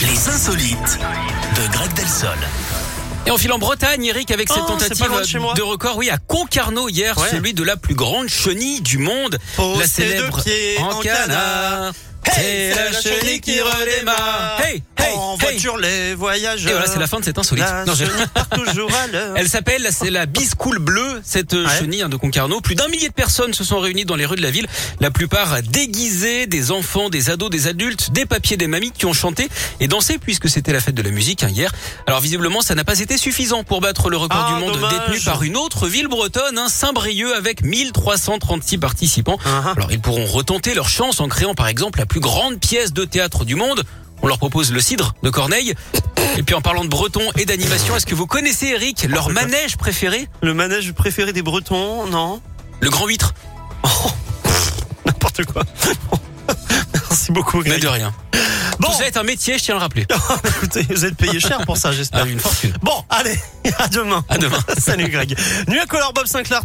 Les insolites de Greg Delsol. Et on file en Bretagne, Eric, avec cette Oh, tentative de record, oui, à Concarneau hier, Ouais. celui de la plus grande chenille du monde, Posez la célèbre deux pieds en canard. C'est la chenille qui redémarre. Hey, en voiture, les voyageurs. Et voilà, c'est la fin de cette insolite. La Non, toujours à. Elle s'appelle, c'est la biscoule bleue, cette euh, Ouais. chenille hein, de Concarneau. Plus d'un millier de personnes se sont réunies dans les rues de la ville, la plupart déguisées, des enfants, des ados, des adultes, des papiers, des mamies qui ont chanté et dansé puisque c'était la fête de la musique hein, hier. Alors visiblement, ça n'a pas été suffisant pour battre le record Ah, du monde dommage. détenu par une autre ville bretonne, hein, Saint-Brieuc, avec 1336 participants. Uh-huh. Alors ils pourront retenter leur chance en créant par exemple la plus grande pièce de théâtre du monde. On leur propose le cidre de Corneille. Et puis en parlant de breton et d'animation, est-ce que vous connaissez Eric leur manège préféré? Le manège préféré des Bretons, non Le grand huître. N'importe quoi. Merci beaucoup, Mais Greg. de rien. Bon, Tout ça est un métier, je tiens à le rappeler. écoutez, vous êtes payé cher pour ça, j'espère. Ah, une fortune. Bon, allez, à demain. À demain. Salut, Greg. Nuit à Color Bob Sinclair.